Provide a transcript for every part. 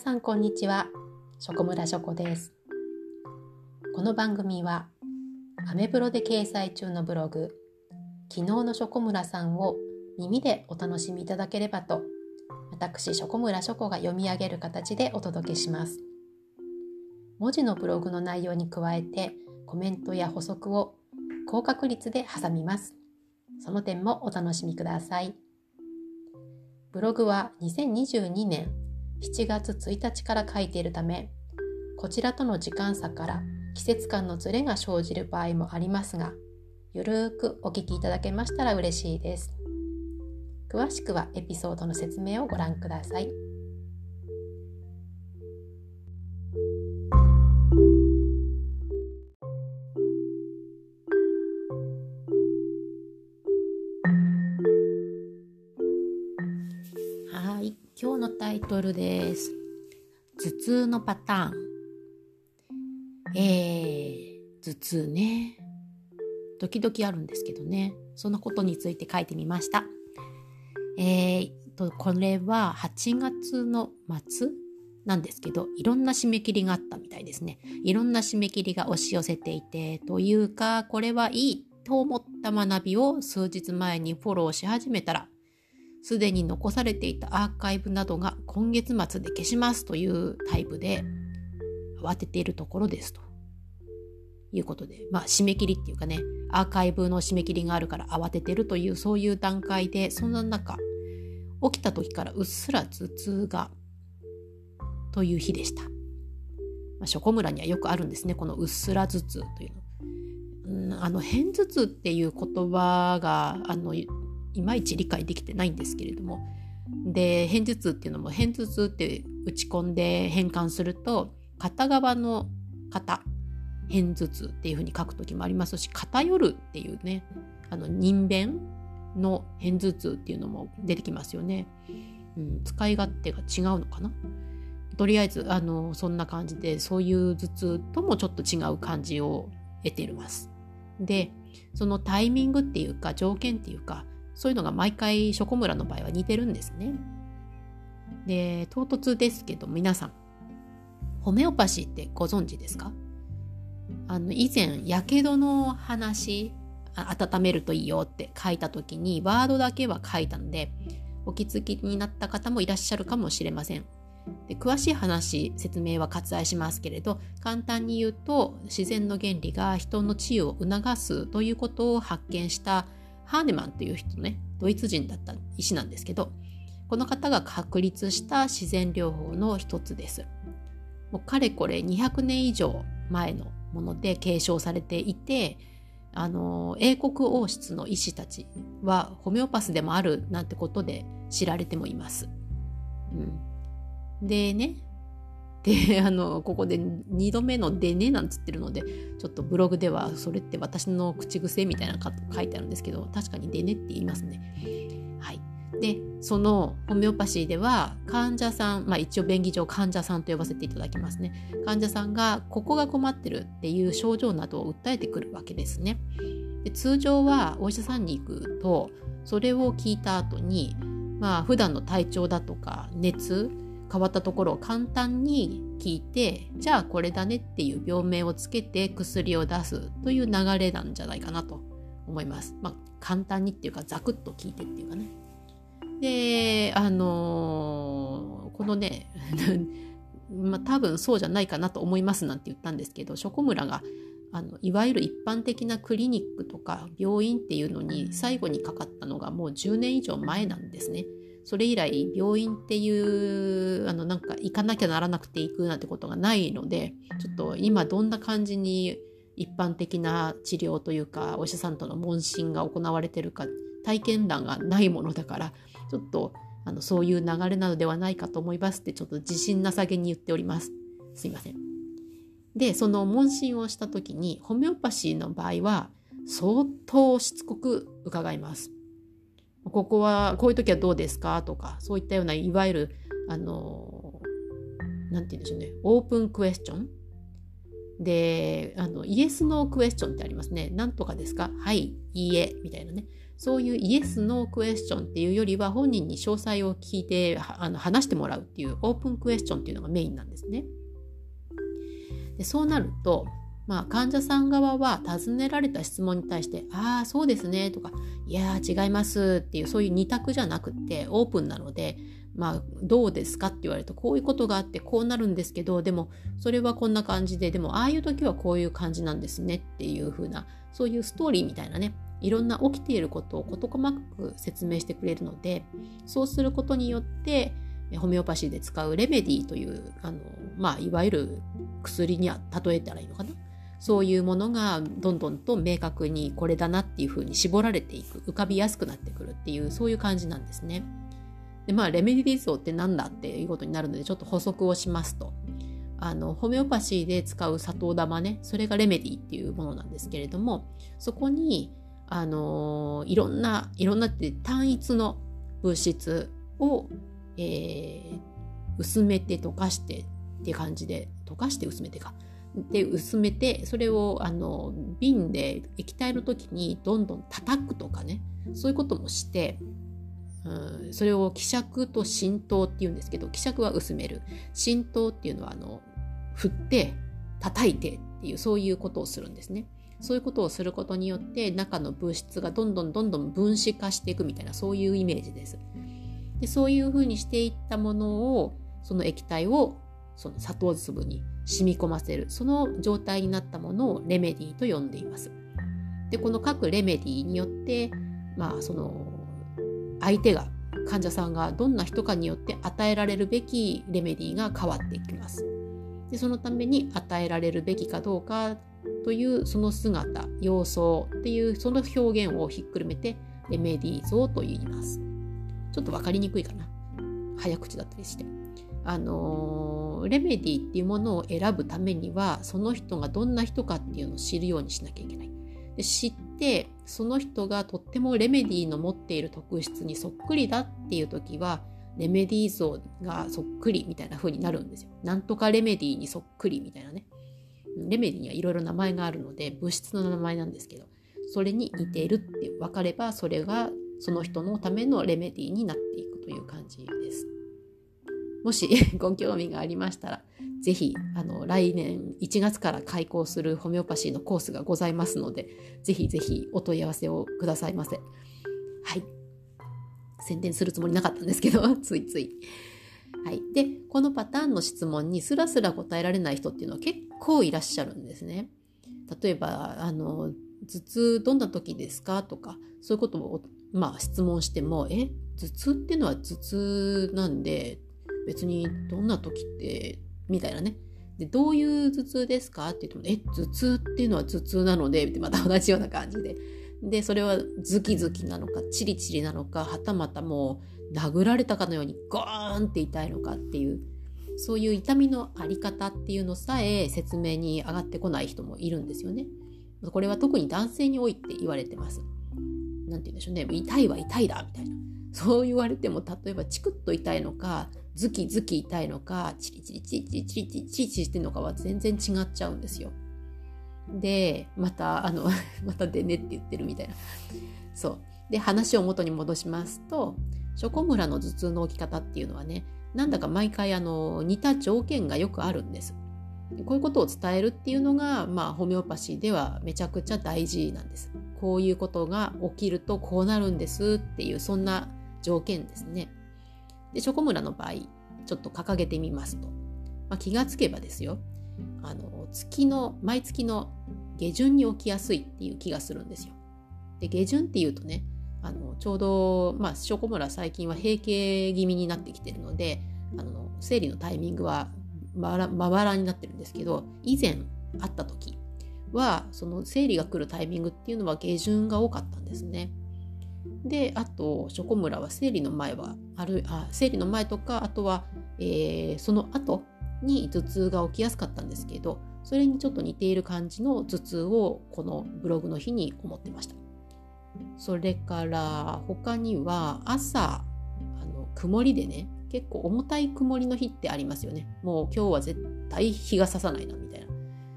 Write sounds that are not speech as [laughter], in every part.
さんこんにちは。ショコムラショコです。この番組はアメブロで掲載中のブログ昨日のショコムラさんを耳でお楽しみいただければと私ショコムラショコが読み上げる形でお届けします。文字のブログの内容に加えてコメントや補足を高確率で挟みます。その点もお楽しみください。ブログは2022年7月1日から書いているためこちらとの時間差から季節感のズレが生じる場合もありますがゆるーくお聞きいただけましたら嬉しいです詳しくはエピソードの説明をご覧ください。ルです。頭痛のパターン。えー、頭痛ね。時々あるんですけどね。そのことについて書いてみました。えー、と、これは8月の末なんですけど、いろんな締め切りがあったみたいですね。いろんな締め切りが押し寄せていて、というか、これはいいと思った学びを数日前にフォローし始めたら、すでに残されていたアーカイブなどが今月末で消しますというタイプで慌てているところですということで、まあ締め切りっていうかね、アーカイブの締め切りがあるから慌ててるというそういう段階で、そんな中、起きた時からうっすら頭痛がという日でした。まあ、ショコムラにはよくあるんですね、このうっすら頭痛というの。うん、あの、片頭痛っていう言葉が、あの、いまいち理解できてないんですけれども。で片頭痛っていうのも片頭痛って打ち込んで変換すると片側の肩片頭痛っていうふうに書く時もありますし偏るっていうねあの人弁の片頭痛っていうのも出てきますよね、うん、使い勝手が違うのかな。とりあえずあのそんな感じでそういう頭痛ともちょっと違う感じを得ています。でそのタイミングっていうか条件っていうかそういうのが毎回ショコムラの場合は似てるんですね。で、唐突ですけど皆さん、ホメオパシーってご存知ですか？あの、以前、やけどの話、温めるといいよって書いた時に、ワードだけは書いたので、お気づきになった方もいらっしゃるかもしれません。で詳しい話、説明は割愛しますけれど、簡単に言うと、自然の原理が人の治癒を促すということを発見したハーネマンという人ね、ドイツ人だった医師なんですけど、この方が確立した自然療法の一つです。もうかれこれ200年以上前のもので継承されていて、あの、英国王室の医師たちはホメオパスでもあるなんてことで知られてもいます。うん、でね、で、[laughs] あの、ここで2度目のでねなんつってるので、ちょっとブログではそれって私の口癖みたいなの書いてあるんですけど、確かにでねって言いますね。はい。で、そのホメオパシーでは患者さん、まあ一応便宜上患者さんと呼ばせていただきますね。患者さんがここが困ってるっていう症状などを訴えてくるわけですね。で通常はお医者さんに行くと、それを聞いた後に、まあ普段の体調だとか熱、変わったところを簡単に聞いてじゃあこれだねっていう病名をつけて薬を出すという流れなんじゃないかなと思います。まあ、簡単にっていうかザクッと聞いてっていうかね。であのー、このね [laughs] まあ、多分そうじゃないかなと思いますなんて言ったんですけどショコムラがあのいわゆる一般的なクリニックとか病院っていうのに最後にかかったのがもう10年以上前なんですね。それ以来病院っていうあのなんか行かなきゃならなくて行くなんてことがないのでちょっと今どんな感じに一般的な治療というかお医者さんとの問診が行われてるか体験談がないものだからちょっとあのそういう流れなのではないかと思いますってちょっと自信なさげに言っております。すいません。でその問診をした時にホメオパシーの場合は相当しつこく伺います。ここはこういう時はどうですか？とかそういったようないわゆるあの何て言うんでしょうねオープンクエスチョン？で、あの、イエスノークエスチョンってありますね。なんとかですか？はい、いいえ、みたいなね。そういうイエス・ノークエスチョンっていうよりは本人に詳細を聞いてあの話してもらうっていうオープンクエスチョンっていうのがメインなんですね。でそうなると、まあ、患者さん側は尋ねられた質問に対して「ああそうですね」とか「いや違います」っていうそういう二択じゃなくてオープンなのでまあ、どうですかって言われるとこういうことがあってこうなるんですけどでもそれはこんな感じででもああいう時はこういう感じなんですねっていう風なそういうストーリーみたいなねいろんな起きていることを事細かく説明してくれるのでそうすることによってホメオパシーで使うレメディというあの、まあ、いわゆる薬には例えたらいいのかな？そういうものがどんどんと明確にこれだなっていうふうに絞られていく浮かびやすくなってくるっていうそういう感じなんですね。でまあレメディ像って何だっていうことになるのでちょっと補足をしますとあのホメオパシーで使う砂糖玉ねそれがレメディっていうものなんですけれどもそこにあのいろんないろんなって単一の物質を、えー、薄めて溶かしてって感じで溶かして薄めてかで薄めてそれをあの瓶で液体の時にどんどん叩くとかねそういうこともして、うん、それを希釈と浸透っていうんですけど希釈は薄める浸透っていうのはあの振って叩いてっていうそういうことをするんですね。そういうことをすることによって中の物質がどんどんどんどん分子化していくみたいなそういうイメージです。でそういうふうにしていったものをその液体をその砂糖粒に染み込ませるその状態になったものをレメディと呼んでいます。でこの各レメディによってまあその相手が患者さんがどんな人かによって与えられるべきレメディが変わっていきます。でそのために与えられるべきかどうかというその姿様相っていうその表現をひっくるめてレメディー像と言いますちょっと分かりにくいかな早口だったりしてあの、レメディっていうものを選ぶためにはその人がどんな人かっていうのを知るようにしなきゃいけないで知ってその人がとってもレメディの持っている特質にそっくりだっていう時はレメディ像がそっくりみたいな風になるんですよ。なんとかレメディにそっくりみたいなね。レメディにはいろいろ名前があるので物質の名前なんですけどそれに似ているって分かればそれがその人のためのレメディになっていくという感じです。もし [laughs] ご興味がありましたらぜひあの来年1月から開講するホメオパシーのコースがございますのでぜひぜひお問い合わせをくださいませ。はい宣伝するつもりなかったんですけど [laughs] ついつい。はい。で、このパターンの質問にスラスラ答えられない人っていうのは結構いらっしゃるんですね。例えば、あの、頭痛どんな時ですかとか、そういうことを、まあ、質問しても、え、頭痛っていうのは頭痛なんで、別にどんな時って、みたいなね。で、どういう頭痛ですかって言っても、え、頭痛っていうのは頭痛なので、また同じような感じで。で、それはズキズキなのか、チリチリなのか、はたまたもう、殴られたかのようにゴーンって痛いのかっていうそういう痛みのあり方っていうのさえ説明に上がってこない人もいるんですよね。これは特に男性に多いって言われてます。なんて言うんでしょうね。痛いは痛いだみたいな。そう言われても例えばチクッと痛いのかズキズキ痛いのかチリチリチリチリチリチリチリチリしてるのかは全然違っちゃうんですよ。でまたあのまたでねって言ってるみたいな。そう。で話を元に戻しますとチョコムラの頭痛の起き方っていうのはねなんだか毎回あの似た条件がよくあるんです。こういうことを伝えるっていうのが、まあ、ホメオパシーではめちゃくちゃ大事なんです。こういうことが起きるとこうなるんですっていうそんな条件ですね。で、チョコムラの場合、ちょっと掲げてみますと、まあ、気がつけばですよ、あの月の毎月の下旬に起きやすいっていう気がするんですよ。で下旬っていうとねあのちょうど、まあ、ショコムラ最近は閉経気味になってきてるのであの生理のタイミングはまばらになってるんですけど以前あった時はその生理が来るタイミングっていうのは下旬が多かったんですね。であとショコムラは生理の前はあるあ生理の前とかあとは、えー、その後に頭痛が起きやすかったんですけどそれにちょっと似ている感じの頭痛をこのブログの日に思ってました。それから他には朝あの曇りでね結構重たい曇りの日ってありますよねもう今日は絶対日が差さないなみたいな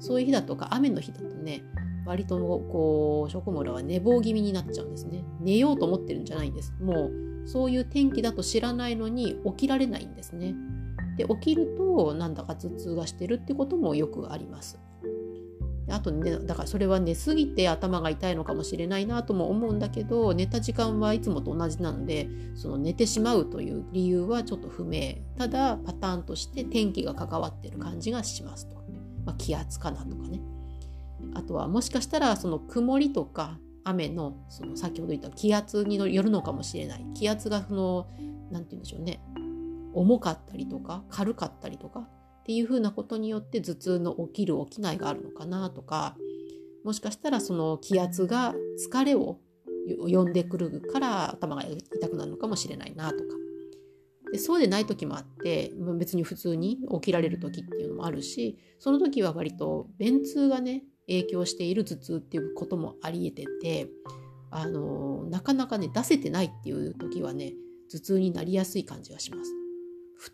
そういう日だとか雨の日だとね割とこうショコムラは寝坊気味になっちゃうんですね。寝ようと思ってるんじゃないんです。もうそういう天気だと知らないのに起きられないんですね。で起きるとなんだか頭痛がしてるってこともよくあります。あとねだからそれは寝すぎて頭が痛いのかもしれないなとも思うんだけど寝た時間はいつもと同じなのでその寝てしまうという理由はちょっと不明。ただパターンとして天気が関わってる感じがしますと、まあ、気圧かなとかね。あとはもしかしたらその曇りとか雨のその先ほど言った気圧によるのかもしれない。気圧がその何て言うんでしょうね。重かったりとか軽かったりとかっていうふうなことによって頭痛の起きる起きないがあるのかなとかもしかしたらその気圧が疲れを呼んでくるから頭が痛くなるのかもしれないなとか。でそうでない時もあって別に普通に起きられる時っていうのもあるしその時は割と便通がね影響している頭痛っていうこともありえててあのなかなかね出せてないっていう時はね頭痛になりやすい感じがします。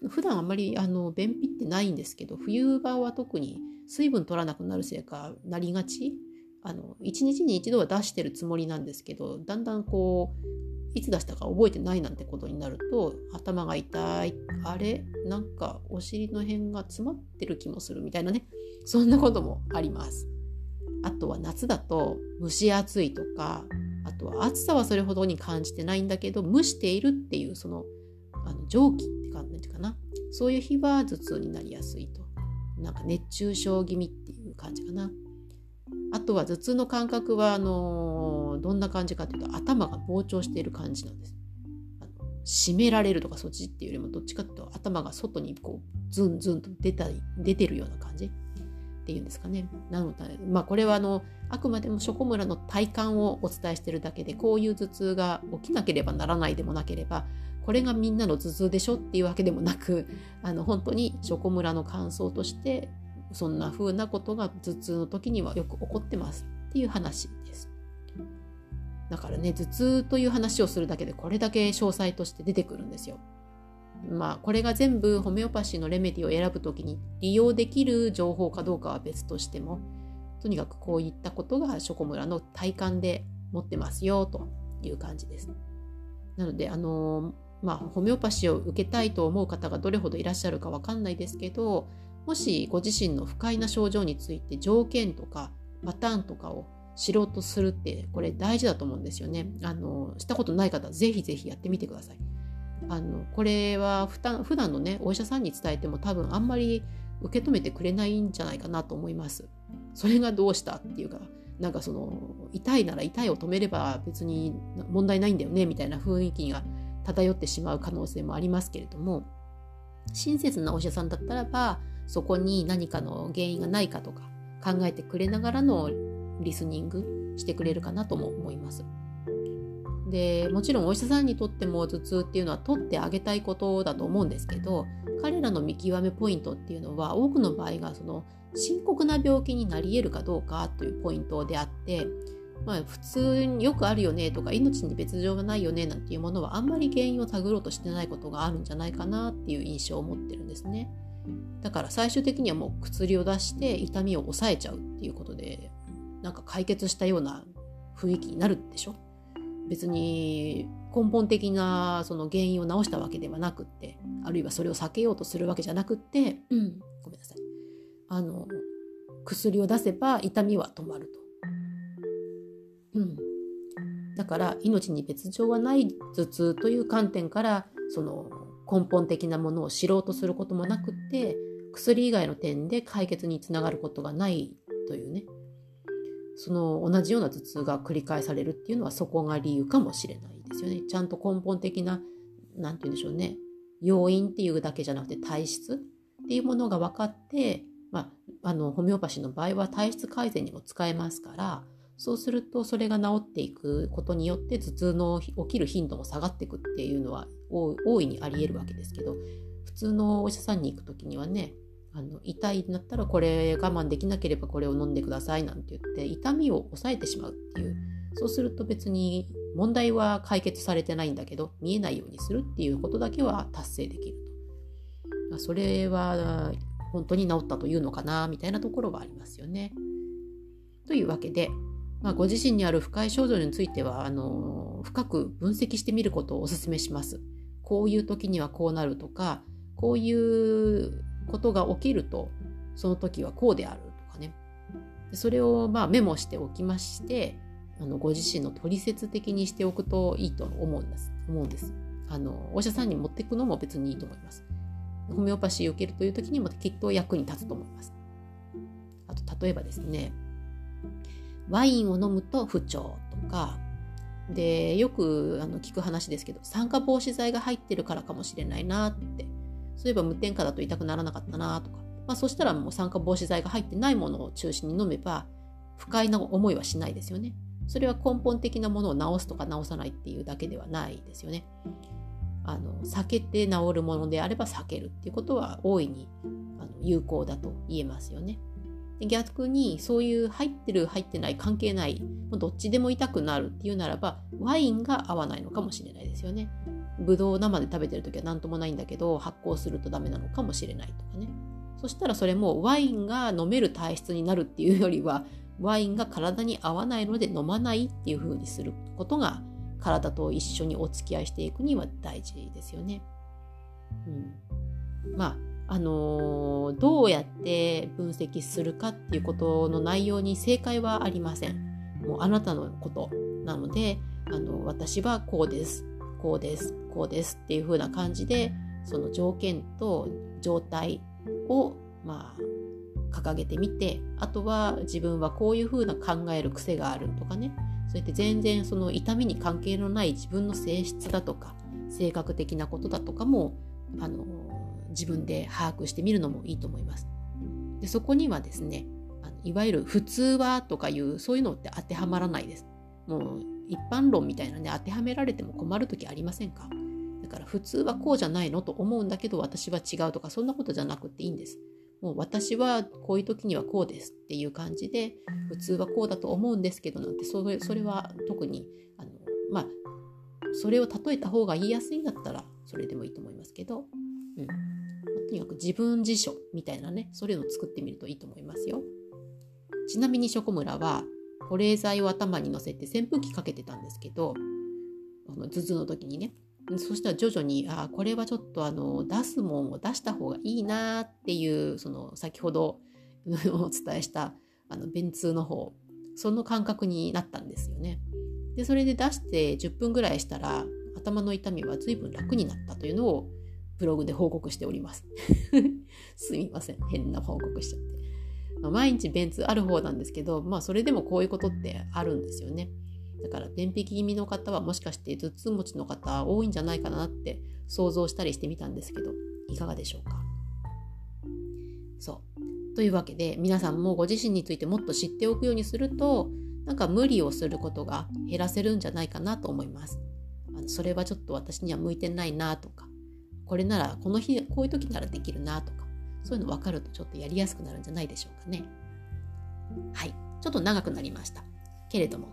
普段あんまりあの便秘ってないんですけど冬場は特に水分取らなくなるせいかなりがちあの1日に1度は出してるつもりなんですけどだんだんこういつ出したか覚えてないなんてことになると頭が痛いあれ？なんかお尻の辺が詰まってる気もするみたいなねそんなこともあります。あとは夏だと蒸し暑いとかあとは暑さはそれほどに感じてないんだけど蒸しているっていうそのあの蒸気って感じかな。そういう日は頭痛になりやすいと。なんか熱中症気味っていう感じかな。あとは頭痛の感覚はあのどんな感じかというと頭が膨張している感じなんです。あの締められるとかそっちっていうよりもどっちかというと頭が外にこうズンズンと出たり出てるような感じ。っていうんですかね。なので、まあ、これはあのあくまでもショコムラの体感をお伝えしてるだけでこういう頭痛が起きなければならないでもなければこれがみんなの頭痛でしょっていうわけでもなくあの本当にショコムラの感想としてそんな風なことが頭痛の時にはよく起こってますっていう話です。だからね頭痛という話をするだけでこれだけ詳細として出てくるんですよ。まあこれが全部ホメオパシーのレメディを選ぶ時に利用できる情報かどうかは別としてもとにかくこういったことがショコムラの体感で持ってますよという感じです。なのであのまあホメオパシーを受けたいと思う方がどれほどいらっしゃるかわかんないですけどもしご自身の不快な症状について条件とかパターンとかを知ろうとするってこれ大事だと思うんですよね。あのしたことない方ぜひぜひやってみてください。あのこれは普段のねお医者さんに伝えても多分あんまり受け止めてくれないんじゃないかなと思います。それがどうしたっていうかなんかその痛いなら痛いを止めれば別に問題ないんだよねみたいな雰囲気が漂ってしまう可能性もありますけれども親切なお医者さんだったらばそこに何かの原因がないかとか考えてくれながらのリスニングしてくれるかなとも思います。でもちろんお医者さんにとっても頭痛っていうのは取ってあげたいことだと思うんですけど彼らの見極めポイントっていうのは多くの場合がその深刻な病気になり得るかどうかというポイントであって、まあ、普通によくあるよねとか命に別状がないよねなんていうものはあんまり原因を探ろうとしてないことがあるんじゃないかなっていう印象を持ってるんですね。だから最終的にはもう薬を出して痛みを抑えちゃうっていうことでなんか解決したような雰囲気になるでしょ？別に根本的なその原因を治したわけではなくってあるいはそれを避けようとするわけじゃなくって、うん、ごめんなさい。あの薬を出せば痛みは止まると。うん、だから命に別状はない頭痛という観点からその根本的なものを知ろうとすることもなくって薬以外の点で解決につながることがないというねその同じような頭痛が繰り返されるっていうのはそこが理由かもしれないですよね。ちゃんと根本的な何て言うんでしょうね要因っていうだけじゃなくて体質っていうものが分かって、まあ、あのホメオパシーの場合は体質改善にも使えますからそうするとそれが治っていくことによって頭痛の起きる頻度も下がっていくっていうのは大いにありえるわけですけど普通のお医者さんに行く時にはねあの痛いんだったらこれ我慢できなければこれを飲んでくださいなんて言って痛みを抑えてしまうっていうそうすると別に問題は解決されてないんだけど見えないようにするっていうことだけは達成できるとそれは本当に治ったというのかなみたいなところはありますよね。というわけで、まあ、ご自身にある不快症状についてはあの深く分析してみることをお勧めします。こういう時にはこうなるとかこういうことが起きるとその時はこうであるとかね。それをまあメモしておきましてあのご自身の取説的にしておくといいと思うんです思うんです。あのお医者さんに持っていくのも別にいいと思います。ホメオパシーを受けるという時にもきっと役に立つと思います。あと例えばですねワインを飲むと不調とかでよくあの聞く話ですけど酸化防止剤が入ってるからかもしれないなってそういえば無添加だと痛くならなかったなとか、まあ、そしたらもう酸化防止剤が入ってないものを中心に飲めば不快な思いはしないですよねそれは根本的なものを治すとか治さないっていうだけではないですよねあの避けて治るものであれば避けるっていうことは大いにあの有効だと言えますよね。逆にそういう入ってる入ってない関係ないどっちでも痛くなるっていうならばワインが合わないのかもしれないですよね。ぶどう生で食べてる時は何ともないんだけど発酵するとダメなのかもしれないとかね。そしたらそれもワインが飲める体質になるっていうよりはワインが体に合わないので飲まないっていう風にすることが体と一緒にお付き合いしていくには大事ですよね。うん、まああのー、どうやって分析するかっていうことの内容に正解はありません。もうあなたのことなので、あの私はこうです、こうです、こうですっていう風な感じで、その条件と状態を、まあ、掲げてみて、あとは自分はこういう風な考える癖があるとかね、そうやって全然その痛みに関係のない自分の性質だとか、性格的なことだとかも、あの自分で把握してみるのもいいと思います。でそこにはですねいわゆる普通はとかいうそういうのって当てはまらないです。もう一般論みたいなね当てはめられても困る時ありませんか？だから普通はこうじゃないのと思うんだけど私は違うとかそんなことじゃなくていいんです。もう私はこういう時にはこうですっていう感じで普通はこうだと思うんですけどなんてそれそれは特にあのまあそれを例えた方が言いやすいんだったらそれでもいいと思いますけど、うん、とにかく自分辞書みたいなね、そういうのを作ってみるといいと思いますよ。ちなみにショコムラは保冷剤を頭に乗せて扇風機かけてたんですけど、あの頭痛の時にね。そしたら徐々に、あこれはちょっとあの出すもんを出した方がいいなっていう、その先ほどお伝えしたあの便通の方、その感覚になったんですよね。で、それで出して10分ぐらいしたら、頭の痛みは随分楽になったというのをブログで報告しております。すみません。変な報告しちゃって。ま、毎日便通ある方なんですけど、まあそれでもこういうことってあるんですよね。だから便秘気味の方はもしかして頭痛持ちの方多いんじゃないかなって想像したりしてみたんですけど、いかがでしょうか？そう。というわけで皆さんもご自身についてもっと知っておくようにすると、なんか無理をすることが減らせるんじゃないかなと思います。あのそれはちょっと私には向いてないなとか、これならこの日こういう時ならできるなとかそういうの分かるとちょっとやりやすくなるんじゃないでしょうかね。はい。ちょっと長くなりました。けれども。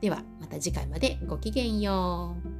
ではまた次回までごきげんよう。